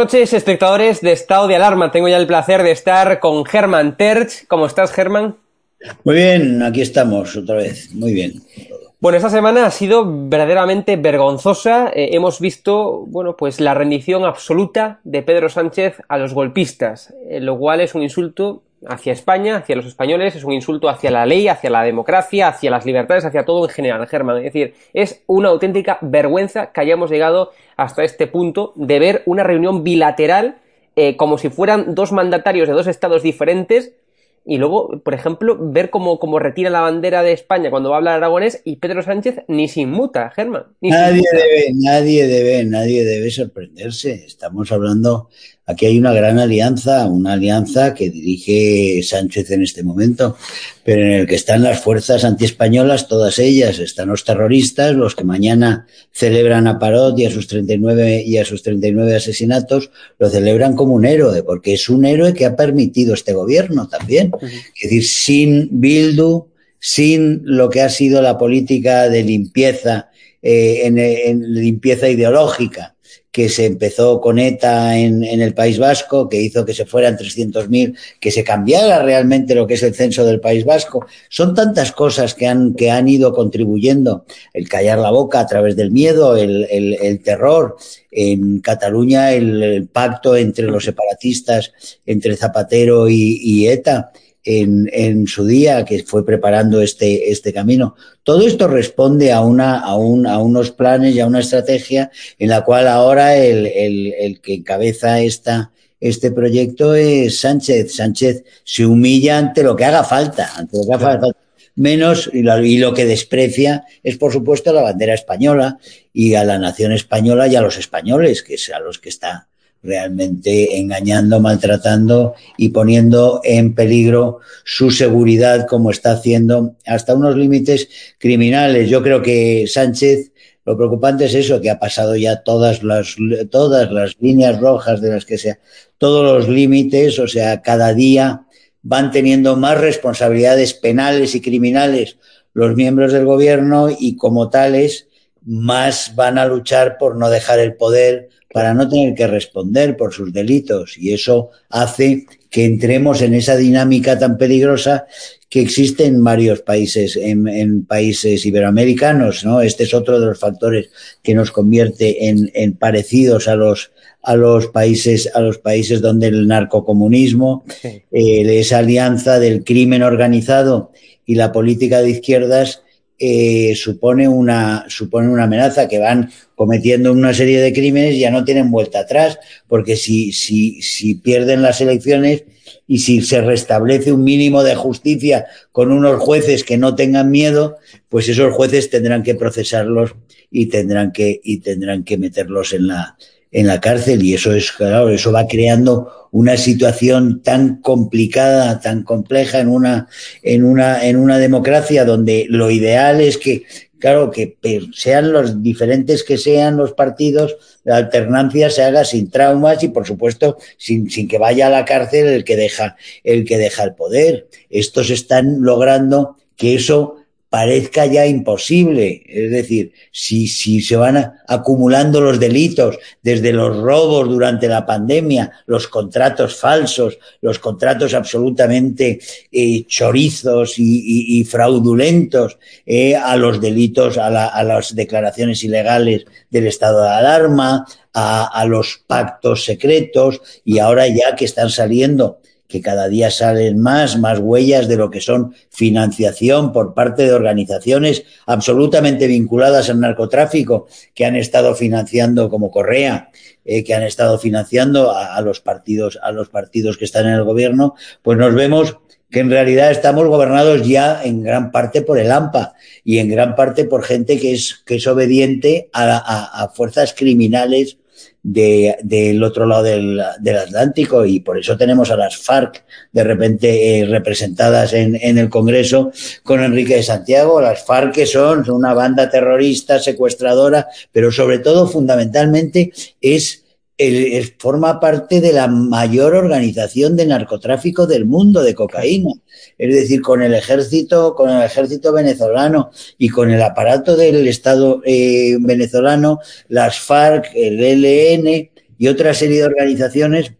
Noches, espectadores de Estado de Alarma. Tengo ya el placer de estar con Germán Terch. ¿Cómo estás, Germán? Muy bien, aquí estamos otra vez. Muy bien. Bueno, esta semana ha sido verdaderamente vergonzosa. Eh, hemos visto, bueno, pues la rendición absoluta de Pedro Sánchez a los golpistas, eh, lo cual es un insulto hacia España, hacia los españoles, es un insulto hacia la ley, hacia la democracia, hacia las libertades, hacia todo en general, Germán. Es decir, es una auténtica vergüenza que hayamos llegado hasta este punto de ver una reunión bilateral eh, como si fueran dos mandatarios de dos estados diferentes y luego, por ejemplo, ver cómo, cómo, retira la bandera de España cuando va a hablar aragonés y Pedro Sánchez ni se inmuta, Germán. nadie debe, nadie debe, nadie debe sorprenderse. Estamos hablando Aquí hay una gran alianza, una alianza que dirige Sánchez en este momento, pero en el que están las fuerzas antiespañolas, todas ellas, están los terroristas, los que mañana celebran a Parot y a sus 39 y a sus 39 asesinatos, lo celebran como un héroe, porque es un héroe que ha permitido este gobierno también. Es decir, sin Bildu, sin lo que ha sido la política de limpieza, eh, en, en limpieza ideológica que se empezó con ETA en, en el País Vasco, que hizo que se fueran 300.000, que se cambiara realmente lo que es el censo del País Vasco. Son tantas cosas que han, que han ido contribuyendo. El callar la boca a través del miedo, el, el, el terror. En Cataluña, el, el, pacto entre los separatistas, entre Zapatero y, y ETA en, en, su día, que fue preparando este, este camino. Todo esto responde a, una, a, un, a unos planes y a una estrategia en la cual ahora el, el, el que encabeza esta, este proyecto es Sánchez. Sánchez se humilla ante lo que haga falta, ante lo que haga falta. Menos, y lo, y lo que desprecia es, por supuesto, la bandera española y a la nación española y a los españoles, que es a los que está realmente engañando, maltratando y poniendo en peligro su seguridad como está haciendo hasta unos límites criminales. Yo creo que Sánchez, lo preocupante es eso, que ha pasado ya todas las, todas las líneas rojas de las que sea, todos los límites, o sea, cada día van teniendo más responsabilidades penales y criminales los miembros del gobierno y como tales más van a luchar por no dejar el poder, para no tener que responder por sus delitos. Y eso hace que entremos en esa dinámica tan peligrosa que existe en varios países, en, en, países iberoamericanos, ¿no? Este es otro de los factores que nos convierte en, en parecidos a los a los países a los países donde el narcocomunismo, sí. eh, esa alianza del crimen organizado y la política de izquierdas eh, supone, una, supone una amenaza que van cometiendo una serie de crímenes ya no tienen vuelta atrás, porque si, si, si pierden las elecciones y si se restablece un mínimo de justicia con unos jueces que no tengan miedo, pues esos jueces tendrán que procesarlos y tendrán que, y tendrán que meterlos en la, en la cárcel y eso es claro, eso va creando una situación tan complicada, tan compleja en una en una en una democracia donde lo ideal es que claro que sean los diferentes que sean los partidos, la alternancia se haga sin traumas y por supuesto sin, sin que vaya a la cárcel el que deja el que deja el poder. Estos están logrando que eso parezca ya imposible. Es decir, si, si se van acumulando los delitos, desde los robos durante la pandemia, los contratos falsos, los contratos absolutamente eh, chorizos y, fraudulentos, eh, a los delitos, a, las declaraciones ilegales del estado de alarma, a los pactos secretos, y ahora ya que están saliendo que cada día salen más, más huellas de lo que son financiación por parte de organizaciones absolutamente vinculadas al narcotráfico que han estado financiando como Correa, eh, que han estado financiando a, a, los partidos, a los partidos que están en el gobierno, pues nos vemos que en realidad estamos gobernados ya en gran parte por el AMPA y en gran parte por gente que es, que es obediente a, a, a fuerzas criminales de, del otro lado del, del, Atlántico y por eso tenemos a las FARC de repente eh, representadas en, en, el Congreso con Enrique de Santiago. Las FARC que son una banda terrorista, secuestradora, pero sobre todo fundamentalmente es el, forma parte de la mayor organización de narcotráfico del mundo de cocaína. Es decir, con el ejército, con el ejército venezolano y con el aparato del Estado eh, venezolano, las FARC, el ELN y otra serie de organizaciones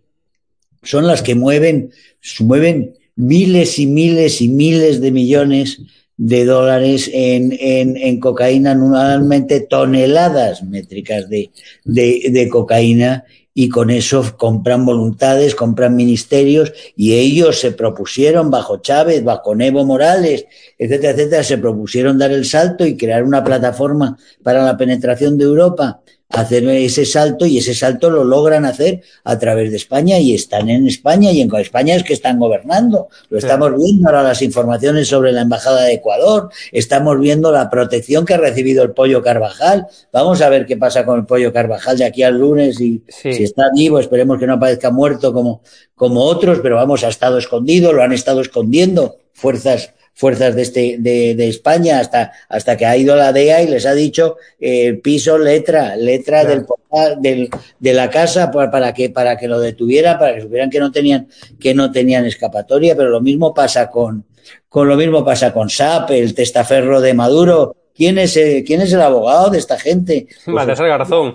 son las que mueven, mueven miles y miles y miles de millones de dólares en, en, en cocaína anualmente, toneladas métricas de, de, de cocaína y con eso compran voluntades, compran ministerios y ellos se propusieron bajo Chávez, bajo Evo Morales, etcétera, etcétera, se propusieron dar el salto y crear una plataforma para la penetración de Europa hacer ese salto y ese salto lo logran hacer a través de España y están en España y en España es que están gobernando. Lo estamos viendo ahora las informaciones sobre la Embajada de Ecuador, estamos viendo la protección que ha recibido el pollo Carvajal. Vamos a ver qué pasa con el pollo Carvajal de aquí al lunes y sí. si está vivo, esperemos que no aparezca muerto como, como otros, pero vamos, ha estado escondido, lo han estado escondiendo fuerzas fuerzas de, este, de, de, España hasta, hasta que ha ido la DEA y les ha dicho eh, piso, letra, letra claro. del, del, de la casa para, para, que, para que lo detuviera, para que supieran que no tenían, que no tenían escapatoria, pero lo mismo pasa con, con lo mismo pasa con SAP, el testaferro de Maduro. ¿Quién es, el, ¿Quién es el abogado de esta gente? Pues, es el Garzón.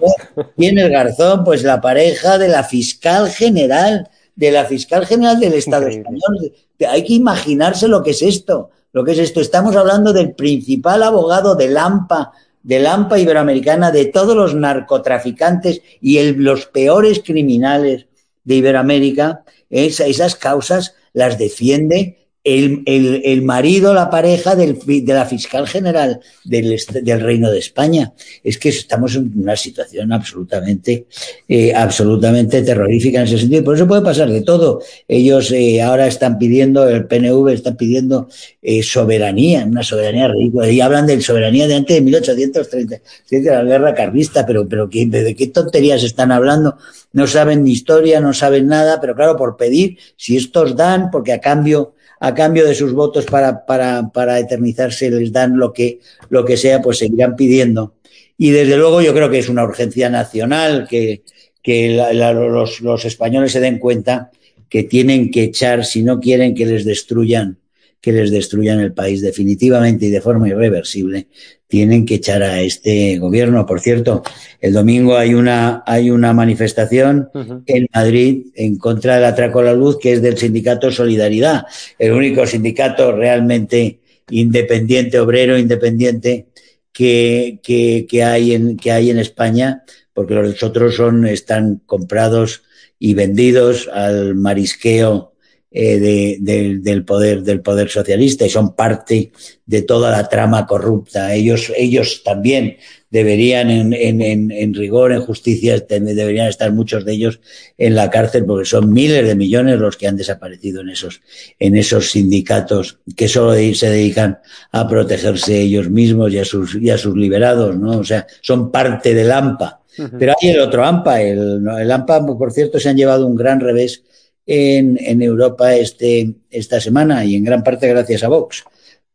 ¿Quién es Garzón? Pues la pareja de la fiscal general, de la fiscal general del Estado Increíble. español. Hay que imaginarse lo que es esto lo que es esto. Estamos hablando del principal abogado de Lampa, de Lampa Iberoamericana, de todos los narcotraficantes y el, los peores criminales de Iberoamérica. Es, esas causas las defiende el, el, el, marido, la pareja del, de la fiscal general del, del, Reino de España. Es que estamos en una situación absolutamente, eh, absolutamente terrorífica en ese sentido. Por eso puede pasar de todo. Ellos eh, ahora están pidiendo, el PNV está pidiendo eh, soberanía, una soberanía ridícula. Y hablan de soberanía de antes de 1830, de la guerra carlista, pero, pero ¿qué, ¿de qué tonterías están hablando? No saben ni historia, no saben nada, pero claro, por pedir, si estos dan, porque a cambio a cambio de sus votos para, para, para eternizarse les dan lo que, lo que sea, pues seguirán pidiendo. Y desde luego yo creo que es una urgencia nacional que, que los, los españoles se den cuenta que tienen que echar, si no quieren que les destruyan, que les destruyan el país definitivamente y de forma irreversible, tienen que echar a este gobierno. Por cierto, el domingo hay una, hay una manifestación uh -huh. en Madrid en contra del atraco a la luz que es del sindicato Solidaridad, el único sindicato realmente independiente, obrero independiente que, que, que, hay, en, que hay en España, porque los otros son, están comprados y vendidos al marisqueo eh, de, de, del poder del poder socialista y son parte de toda la trama corrupta. Ellos, ellos también deberían, en, en, en, rigor, en justicia, deberían estar muchos de ellos en la cárcel porque son miles de millones los que han desaparecido en esos, en esos sindicatos que solo se dedican a protegerse ellos mismos y a sus, y a sus liberados, ¿no? O sea, son parte del AMPA Pero hay el otro AMPA. El, el, AMPA, por cierto, se han llevado un gran revés en, Europa este, esta semana y en gran parte gracias a Vox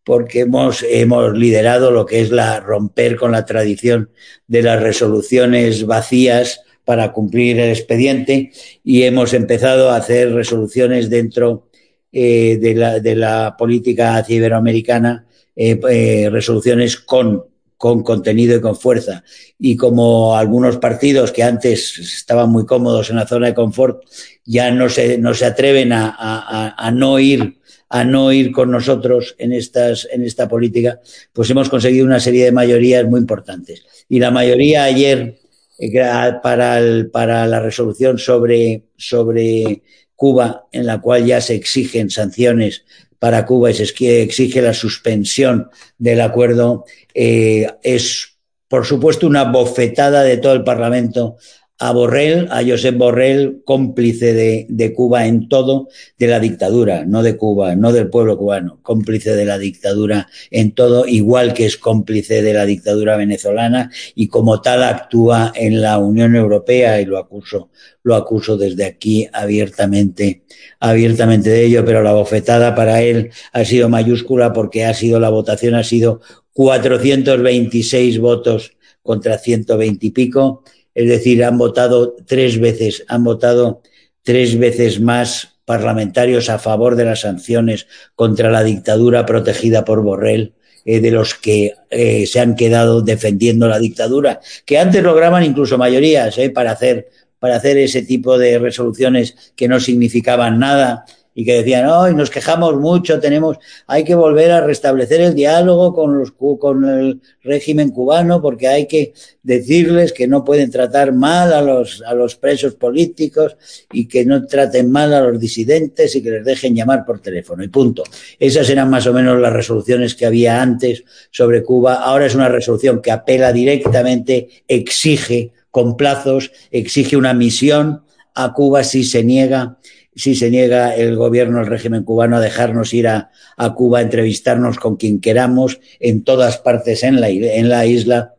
porque hemos, hemos liderado lo que es la romper con la tradición de las resoluciones vacías para cumplir el expediente y hemos empezado a hacer resoluciones dentro eh, de, la, de, la, política iberoamericana, eh, eh, resoluciones con, con contenido y con fuerza. Y como algunos partidos que antes estaban muy cómodos en la zona de confort ya no se, no se atreven a, a, a no ir a no ir con nosotros en, estas, en esta política, pues hemos conseguido una serie de mayorías muy importantes. Y la mayoría ayer eh, para, el, para la resolución sobre, sobre Cuba, en la cual ya se exigen sanciones para Cuba y se exige la suspensión del acuerdo, eh, es, por supuesto, una bofetada de todo el Parlamento a Borrell, a Josep Borrell, cómplice de, de, Cuba en todo, de la dictadura, no de Cuba, no del pueblo cubano, cómplice de la dictadura en todo, igual que es cómplice de la dictadura venezolana y como tal actúa en la Unión Europea y lo acuso, lo acuso desde aquí abiertamente, abiertamente de ello, pero la bofetada para él ha sido mayúscula porque ha sido la votación ha sido 426 votos contra 120 y pico es decir, han votado tres veces, han votado tres veces más parlamentarios a favor de las sanciones contra la dictadura protegida por Borrell, eh, de los que eh, se han quedado defendiendo la dictadura, que antes lograban incluso mayorías eh, para, hacer, para hacer ese tipo de resoluciones que no significaban nada y que decían, hoy nos quejamos mucho, tenemos, hay que volver a restablecer el diálogo con, los, con el régimen cubano porque hay que decirles que no pueden tratar mal a los, a los presos políticos y que no traten mal a los disidentes y que les dejen llamar por teléfono y punto. Esas eran más o menos las resoluciones que había antes sobre Cuba. Ahora es una resolución que apela directamente, exige con plazos, exige una misión a Cuba si se niega si se niega el gobierno, el régimen cubano, a dejarnos ir a, a Cuba, a entrevistarnos con quien queramos en todas partes en la, en la isla,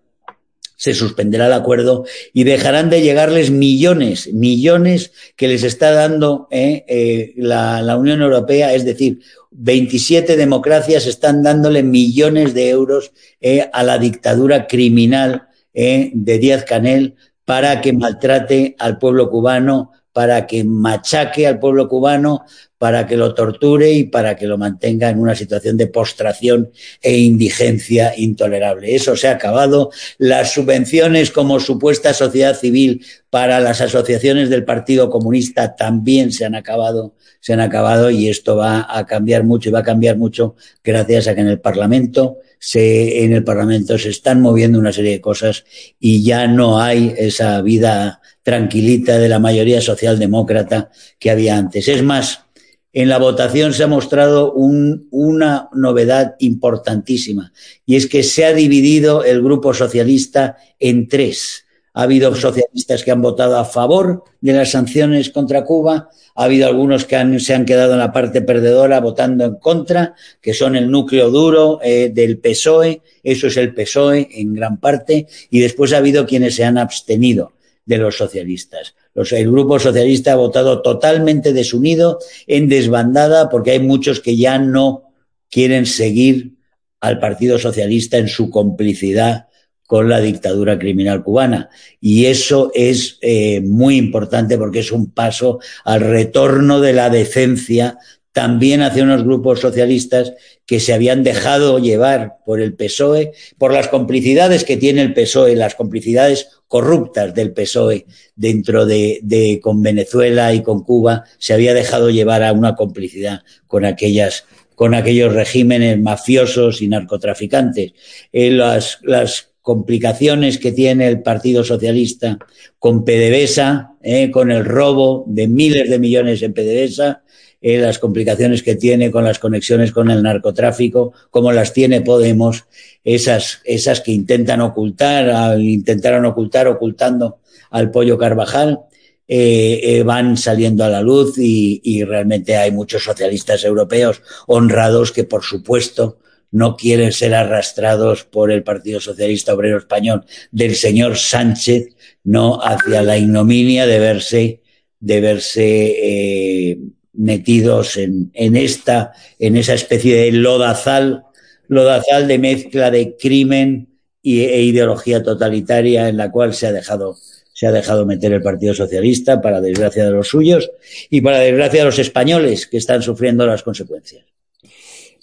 se suspenderá el acuerdo y dejarán de llegarles millones, millones que les está dando eh, eh, la, la, Unión Europea, es decir, 27 democracias están dándole millones de euros eh, a la dictadura criminal de Díaz Canel para que maltrate al pueblo cubano, para que machaque al pueblo cubano, para que lo torture y para que lo mantenga en una situación de postración e indigencia intolerable. Eso se ha acabado. Las subvenciones como supuesta sociedad civil para las asociaciones del Partido Comunista también se han acabado, se han acabado y esto va a cambiar mucho y va a cambiar mucho gracias a que en el Parlamento se, en el Parlamento se están moviendo una serie de cosas y ya no hay esa vida tranquilita de la mayoría socialdemócrata que había antes. Es más, en la votación se ha mostrado un, una novedad importantísima y es que se ha dividido el grupo socialista en tres. Ha habido socialistas que han votado a favor de las sanciones contra Cuba, ha habido algunos que han, se han quedado en la parte perdedora votando en contra, que son el núcleo duro eh, del PSOE, eso es el PSOE en gran parte, y después ha habido quienes se han abstenido de los socialistas. El grupo socialista ha votado totalmente desunido, en desbandada, porque hay muchos que ya no quieren seguir al Partido Socialista en su complicidad con la dictadura criminal cubana. Y eso es eh, muy importante porque es un paso al retorno de la decencia también hacia unos grupos socialistas que se habían dejado llevar por el PSOE, por las complicidades que tiene el PSOE, las complicidades corruptas del PSOE dentro de, de, con Venezuela y con Cuba, se había dejado llevar a una complicidad con aquellas con aquellos regímenes mafiosos y narcotraficantes. Eh, las, las complicaciones que tiene el Partido Socialista con PDVSA, eh, con el robo de miles de millones en PDVSA, eh, las complicaciones que tiene con las conexiones con el narcotráfico, como las tiene Podemos, esas, esas que intentan ocultar, intentaron ocultar ocultando al pollo Carvajal, eh, eh, van saliendo a la luz y, y realmente hay muchos socialistas europeos honrados que, por supuesto, no quieren ser arrastrados por el Partido Socialista Obrero Español del señor Sánchez, no hacia la ignominia de verse, de verse eh, metidos en, en, esta, en esa especie de lodazal, lodazal de mezcla de crimen y, e ideología totalitaria en la cual se ha dejado se ha dejado meter el Partido Socialista para desgracia de los suyos y para desgracia de los españoles que están sufriendo las consecuencias.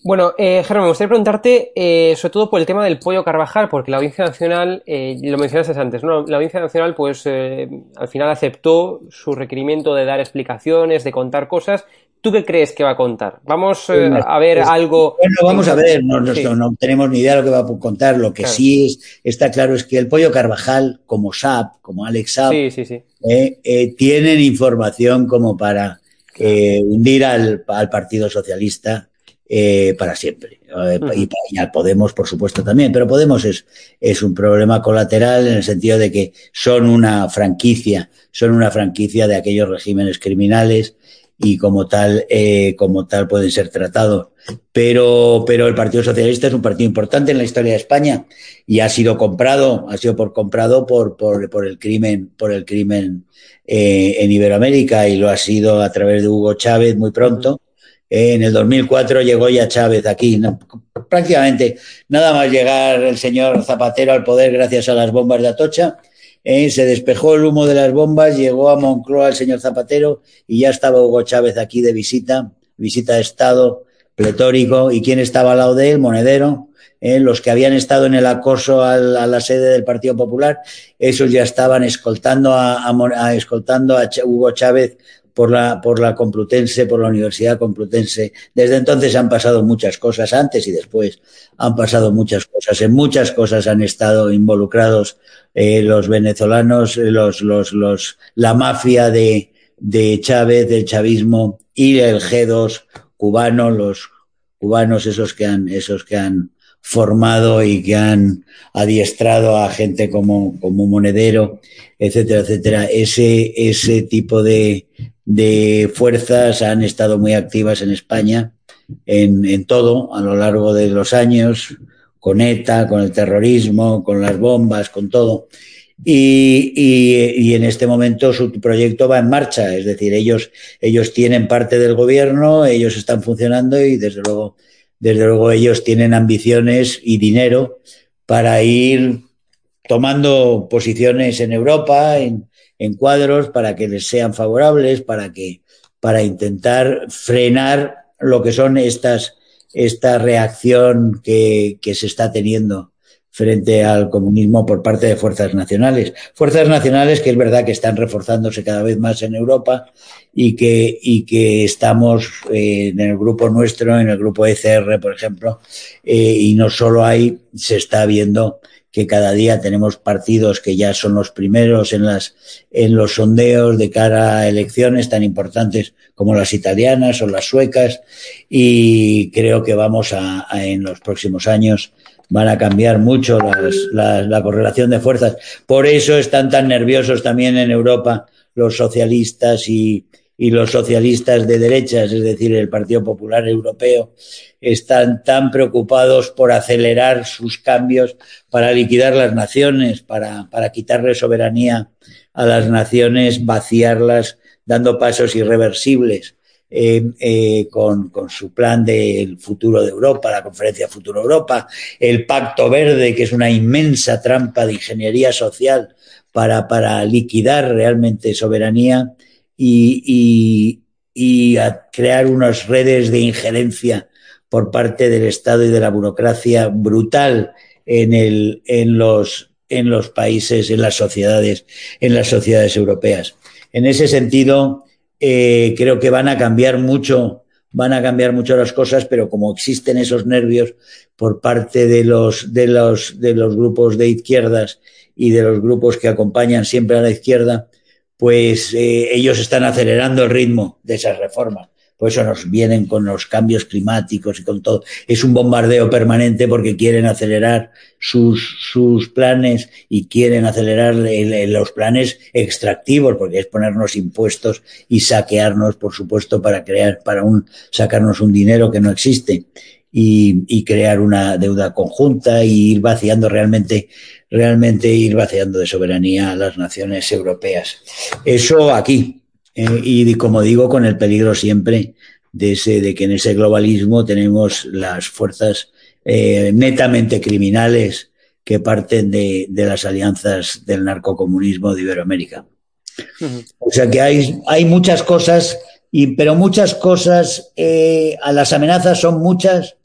Bueno, eh, Germán, me gustaría preguntarte eh, sobre todo por el tema del pollo Carvajal, porque la Audiencia Nacional, eh, lo mencionaste antes, ¿no? La Audiencia Nacional, pues, eh, al final aceptó su requerimiento de dar explicaciones, de contar cosas. ¿Tú qué crees que va a contar? ¿Vamos eh, a ver Pues, algo...? Bueno, vamos a ver, no, no- Sí. no tenemos ni idea de lo que va a contar. Lo que Claro. sí es, está claro es que el pollo Carvajal, como SAP, como Alex Saab, Sí, sí, sí. eh, eh, tienen información como para eh, hundir al, al Partido Socialista eh, para siempre. Eh, y, y al Podemos, por supuesto, también. Pero Podemos es, es un problema colateral en el sentido de que son una franquicia, son una franquicia de aquellos regímenes criminales y como tal, eh, como tal pueden ser tratados. Pero, pero el Partido Socialista es un partido importante en la historia de España y ha sido comprado, ha sido por comprado por, por, por el crimen, por el crimen eh, en Iberoamérica y lo ha sido a través de Hugo Chávez muy pronto. En el 2004 llegó ya Chávez aquí, prácticamente nada más llegar el señor Zapatero al poder gracias a las bombas de Atocha. eh, se despejó el humo de las bombas, llegó a Moncloa el señor Zapatero y ya estaba Hugo Chávez aquí de visita, visita de Estado pletórico. ¿Y quién estaba al lado de él? Monedero. eh, los que habían estado en el acoso al, a la sede del Partido Popular, esos ya estaban escoltando a, a, a- escoltando a Hugo Chávez por la, por la Complutense, por la Universidad Complutense. Desde entonces han pasado muchas cosas, antes y después han pasado muchas cosas. En muchas cosas han estado involucrados eh, los venezolanos, eh, los, los, los, la mafia de, de Chávez, del chavismo y el G2 cubano, los cubanos esos que han, esos que han formado y que han adiestrado a gente como, como Monedero, etcétera, etcétera. Ese, ese tipo de, de fuerzas han estado muy activas en España en, en todo a lo largo de los años, con ETA, con el terrorismo, con las bombas, con todo. Y, y, y, en este momento su proyecto va en marcha, es decir, ellos, ellos tienen parte del gobierno, ellos están funcionando y desde luego, desde luego ellos tienen ambiciones y dinero para ir tomando posiciones en Europa, en, en cuadros, para que les sean favorables, para que, para intentar frenar lo que son estas, esta reacción que, que se está teniendo frente al comunismo por parte de fuerzas nacionales. Fuerzas nacionales que es verdad que están reforzándose cada vez más en Europa y que, y que estamos eh, en el grupo nuestro, en el grupo ECR, por ejemplo, eh, y no solo ahí, se está viendo que cada día tenemos partidos que ya son los primeros en, las, en los sondeos de cara a elecciones tan importantes como las italianas o las suecas y creo que vamos a, en los próximos años van a cambiar mucho las, la, la, correlación de fuerzas. Por eso están tan nerviosos también en Europa los socialistas y, y, los socialistas de derechas, es decir, el Partido Popular Europeo, están tan preocupados por acelerar sus cambios para liquidar las naciones, para, para quitarle soberanía a las naciones, vaciarlas, dando pasos irreversibles. Eh, eh, con, con, su plan del futuro de Europa, la conferencia Futuro Europa, el Pacto Verde, que es una inmensa trampa de ingeniería social para, para liquidar realmente soberanía y, y, y crear unas redes de injerencia por parte del Estado y de la burocracia brutal en, el, en, los, en los países, en las sociedades, en las sociedades europeas. En ese sentido, eh, creo que van a cambiar mucho, van a cambiar mucho las cosas, pero como existen esos nervios por parte de los, de los, de los grupos de izquierdas y de los grupos que acompañan siempre a la izquierda, pues eh, ellos están acelerando el ritmo de esas reformas. Por eso nos vienen con los cambios climáticos y con todo. Es un bombardeo permanente porque quieren acelerar sus, sus planes y quieren acelerar el, el, los planes extractivos, porque es ponernos impuestos y saquearnos, por supuesto, para crear, para un, sacarnos un dinero que no existe. Y, crear una deuda conjunta y ir vaciando realmente, realmente ir vaciando de soberanía a las naciones europeas. Eso aquí. Eh, y como digo, con el peligro siempre de, ese, de que en ese globalismo tenemos las fuerzas eh, netamente criminales que parten de, de, las alianzas del narcocomunismo de Iberoamérica. O sea que hay, hay muchas cosas, y, pero muchas cosas, eh, a las amenazas son muchas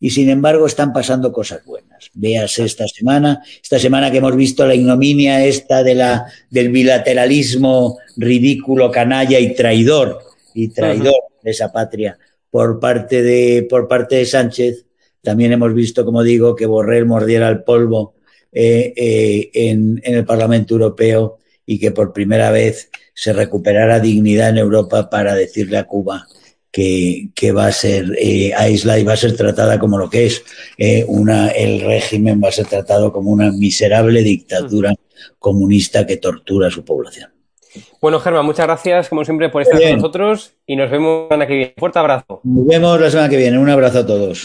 y sin embargo están pasando cosas buenas. Veas esta semana, esta semana que hemos visto la ignominia esta de la, del bilateralismo ridículo, canalla y traidor, y traidor de esa patria por parte de, por parte de Sánchez. También hemos visto, como digo, que Borrell mordiera el polvo eh, eh, en, en el Parlamento Europeo y que por primera vez se recuperara dignidad en Europa para decirle a Cuba que, que va a ser eh, aislada y va a ser tratada como lo que es eh, una, el régimen va a ser tratado como una miserable dictadura comunista que tortura a su población. Bueno, Germán, muchas gracias, como siempre, por estar con nosotros y nos vemos la semana que viene. Fuerte abrazo. Nos vemos la semana que viene. Un abrazo a todos.